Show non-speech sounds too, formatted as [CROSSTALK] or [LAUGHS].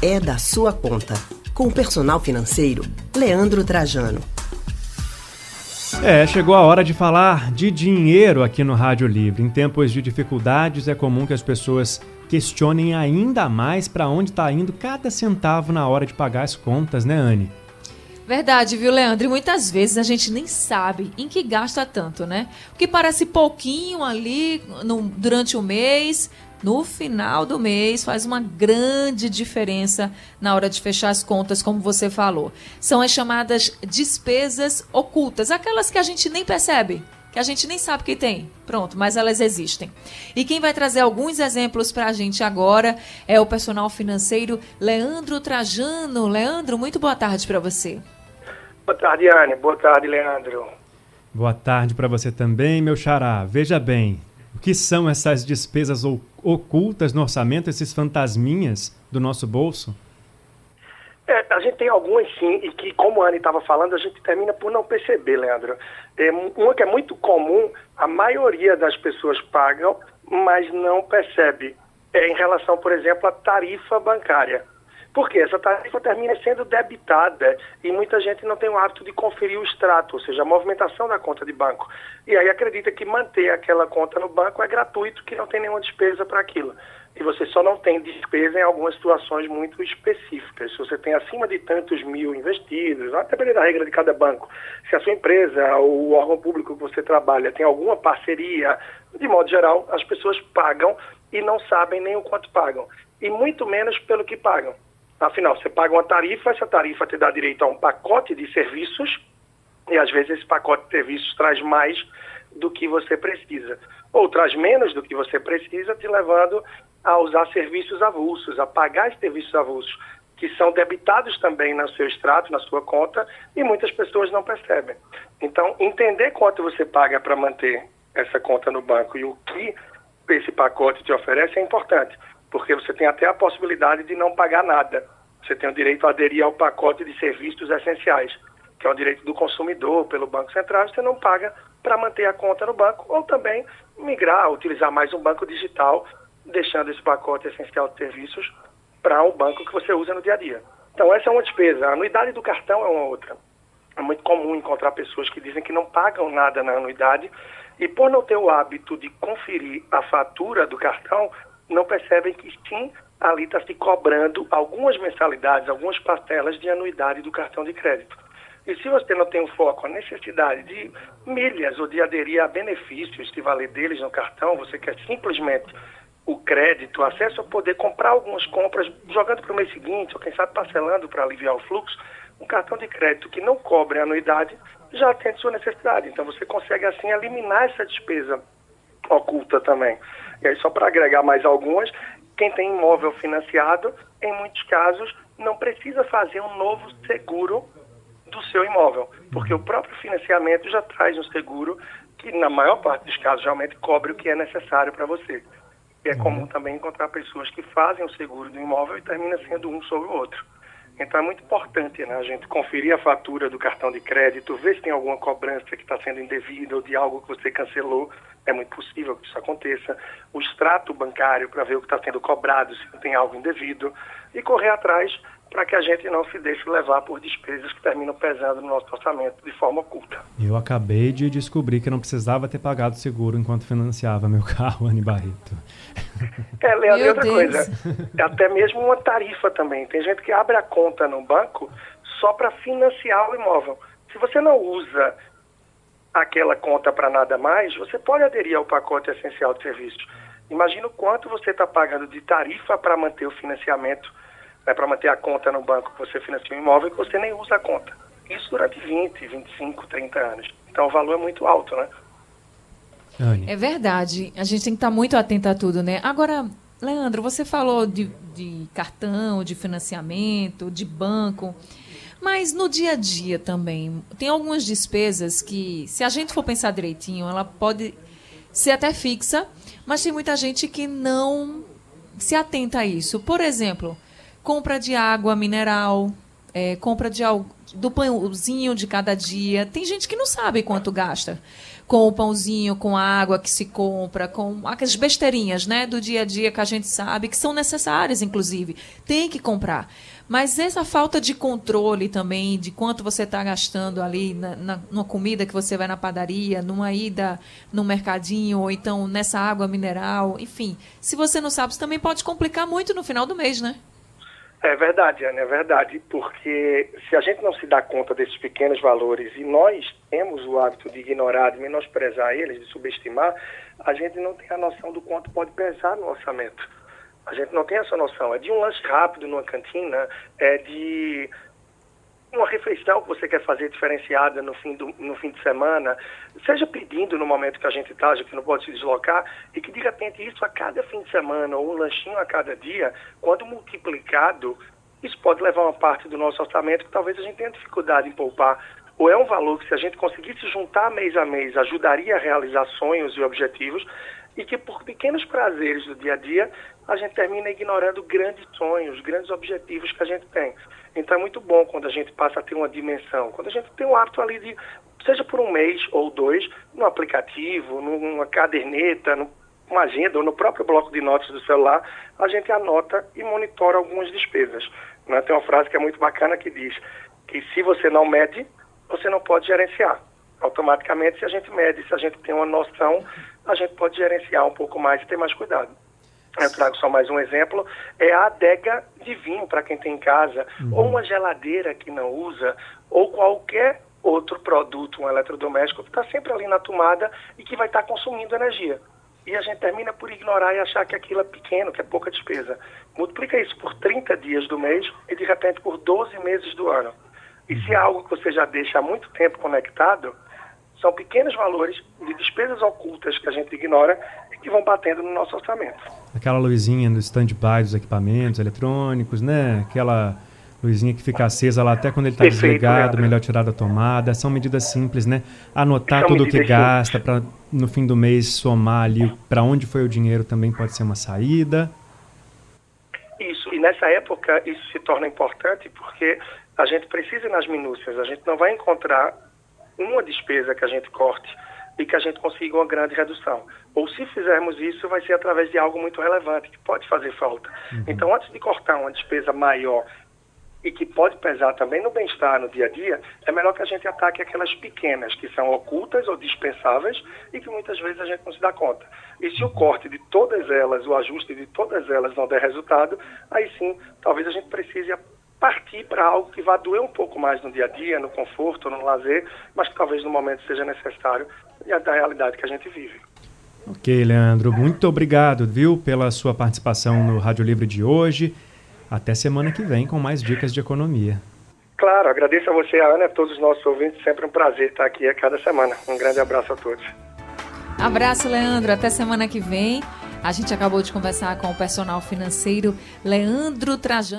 é da sua conta. Com o personal financeiro, Leandro Trajano. É, chegou a hora de falar de dinheiro aqui no Rádio Livre. Em tempos de dificuldades, é comum que as pessoas questionem ainda mais para onde está indo cada centavo na hora de pagar as contas, né, Anne? Verdade, viu, Leandro? E muitas vezes a gente nem sabe em que gasta tanto, né? O que parece pouquinho ali no, durante o mês, no final do mês faz uma grande diferença na hora de fechar as contas, como você falou. São as chamadas despesas ocultas, aquelas que a gente nem percebe, que a gente nem sabe que tem. Pronto, mas elas existem. E quem vai trazer alguns exemplos para a gente agora é o personal financeiro Leandro Trajano. Leandro, muito boa tarde para você. Boa tarde, Anne. Boa tarde, Leandro. Boa tarde para você também, meu xará. Veja bem, o que são essas despesas ocultas no orçamento, esses fantasminhas do nosso bolso? É, a gente tem algumas sim, e que, como a Anne estava falando, a gente termina por não perceber, Leandro. É, uma que é muito comum, a maioria das pessoas pagam, mas não percebe. É em relação, por exemplo, à tarifa bancária. Porque essa tarifa termina sendo debitada e muita gente não tem o hábito de conferir o extrato, ou seja, a movimentação da conta de banco. E aí acredita que manter aquela conta no banco é gratuito, que não tem nenhuma despesa para aquilo. E você só não tem despesa em algumas situações muito específicas. Se você tem acima de tantos mil investidos, vai depender da regra de cada banco. Se a sua empresa o órgão público que você trabalha tem alguma parceria, de modo geral, as pessoas pagam e não sabem nem o quanto pagam. E muito menos pelo que pagam. Afinal, você paga uma tarifa, essa tarifa te dá direito a um pacote de serviços, e às vezes esse pacote de serviços traz mais do que você precisa, ou traz menos do que você precisa, te levando a usar serviços avulsos, a pagar esses serviços avulsos, que são debitados também no seu extrato, na sua conta, e muitas pessoas não percebem. Então, entender quanto você paga para manter essa conta no banco e o que esse pacote te oferece é importante porque você tem até a possibilidade de não pagar nada. Você tem o direito a aderir ao pacote de serviços essenciais, que é o direito do consumidor pelo Banco Central, você não paga para manter a conta no banco, ou também migrar, utilizar mais um banco digital, deixando esse pacote essencial de serviços para um banco que você usa no dia a dia. Então, essa é uma despesa. A anuidade do cartão é uma outra. É muito comum encontrar pessoas que dizem que não pagam nada na anuidade e, por não ter o hábito de conferir a fatura do cartão, não percebem que sim, ali está se cobrando algumas mensalidades, algumas parcelas de anuidade do cartão de crédito. E se você não tem o foco, a necessidade de milhas ou de aderir a benefícios, se valer deles no cartão, você quer simplesmente o crédito, acesso a poder comprar algumas compras, jogando para o mês seguinte, ou quem sabe parcelando para aliviar o fluxo, um cartão de crédito que não cobre a anuidade já atende sua necessidade. Então você consegue assim eliminar essa despesa oculta também. E aí, só para agregar mais algumas, quem tem imóvel financiado, em muitos casos, não precisa fazer um novo seguro do seu imóvel, porque o próprio financiamento já traz um seguro que, na maior parte dos casos, realmente cobre o que é necessário para você. E é uhum. comum também encontrar pessoas que fazem o seguro do imóvel e termina sendo um sobre o outro. Então é muito importante né, a gente conferir a fatura do cartão de crédito, ver se tem alguma cobrança que está sendo indevida ou de algo que você cancelou. É muito possível que isso aconteça. O extrato bancário para ver o que está sendo cobrado, se não tem algo indevido. E correr atrás para que a gente não se deixe levar por despesas que terminam pesando no nosso orçamento de forma oculta. Eu acabei de descobrir que não precisava ter pagado seguro enquanto financiava meu [LAUGHS] carro, Anne Barreto. É, Leandro, e outra Deus. coisa, [LAUGHS] até mesmo uma tarifa também. Tem gente que abre a conta no banco só para financiar o imóvel. Se você não usa aquela conta para nada mais, você pode aderir ao pacote essencial de serviços. Imagina o quanto você está pagando de tarifa para manter o financiamento né, para manter a conta no banco que você financia um imóvel que você nem usa a conta. Isso durante 20, 25, 30 anos. Então o valor é muito alto, né? É verdade. A gente tem que estar muito atento a tudo, né? Agora, Leandro, você falou de, de cartão, de financiamento, de banco. Mas no dia a dia também, tem algumas despesas que, se a gente for pensar direitinho, ela pode ser até fixa, mas tem muita gente que não se atenta a isso. Por exemplo, compra de água mineral, é, compra de do pãozinho de cada dia. Tem gente que não sabe quanto gasta com o pãozinho, com a água que se compra, com aquelas besteirinhas, né, do dia a dia que a gente sabe que são necessárias, inclusive. Tem que comprar. Mas essa falta de controle também de quanto você está gastando ali na, na, numa comida que você vai na padaria, numa ida no mercadinho, ou então nessa água mineral, enfim. Se você não sabe, isso também pode complicar muito no final do mês, né? É verdade, Ana, é verdade, porque se a gente não se dá conta desses pequenos valores e nós temos o hábito de ignorar, de menosprezar eles, de subestimar, a gente não tem a noção do quanto pode pesar no orçamento. A gente não tem essa noção. É de um lanche rápido numa cantina, é de uma refeição que você quer fazer diferenciada no fim, do, no fim de semana, seja pedindo no momento que a gente está, já que não pode se deslocar, e que de repente isso a cada fim de semana ou um lanchinho a cada dia, quando multiplicado, isso pode levar uma parte do nosso orçamento que talvez a gente tenha dificuldade em poupar. Ou é um valor que se a gente conseguisse juntar mês a mês, ajudaria a realizar sonhos e objetivos, e que por pequenos prazeres do dia a dia, a gente termina ignorando grandes sonhos, grandes objetivos que a gente tem. Então é muito bom quando a gente passa a ter uma dimensão, quando a gente tem o hábito ali de, seja por um mês ou dois, no aplicativo, numa caderneta, numa agenda ou no próprio bloco de notas do celular, a gente anota e monitora algumas despesas. Né? Tem uma frase que é muito bacana que diz que se você não mede, você não pode gerenciar. Automaticamente, se a gente mede, se a gente tem uma noção, a gente pode gerenciar um pouco mais e ter mais cuidado. Eu trago só mais um exemplo, é a adega de vinho para quem tem em casa, uhum. ou uma geladeira que não usa, ou qualquer outro produto, um eletrodoméstico que está sempre ali na tomada e que vai estar tá consumindo energia. E a gente termina por ignorar e achar que aquilo é pequeno, que é pouca despesa. Multiplica isso por 30 dias do mês e de repente por 12 meses do ano. E se é algo que você já deixa há muito tempo conectado, são pequenos valores de despesas ocultas que a gente ignora que vão batendo no nosso orçamento. Aquela luzinha no stand-by dos equipamentos eletrônicos, né? Aquela luzinha que fica acesa lá até quando ele está desligado, Leandro. melhor tirar da tomada. São medidas simples, né? Anotar tudo o que gasta para no fim do mês somar ali para onde foi o dinheiro também pode ser uma saída. Isso, e nessa época isso se torna importante porque a gente precisa ir nas minúcias, a gente não vai encontrar uma despesa que a gente corte e que a gente consiga uma grande redução. Ou se fizermos isso, vai ser através de algo muito relevante, que pode fazer falta. Uhum. Então, antes de cortar uma despesa maior e que pode pesar também no bem-estar no dia a dia, é melhor que a gente ataque aquelas pequenas, que são ocultas ou dispensáveis e que muitas vezes a gente não se dá conta. E se o corte de todas elas, o ajuste de todas elas não der resultado, aí sim, talvez a gente precise partir para algo que vá doer um pouco mais no dia a dia, no conforto, no lazer, mas que talvez no momento seja necessário e da realidade que a gente vive. Ok, Leandro, muito obrigado, viu, pela sua participação no Rádio Livre de hoje. Até semana que vem com mais dicas de economia. Claro, agradeço a você, a Ana, a todos os nossos ouvintes. Sempre um prazer estar aqui a cada semana. Um grande abraço a todos. Abraço, Leandro. Até semana que vem. A gente acabou de conversar com o personal financeiro Leandro Trajano.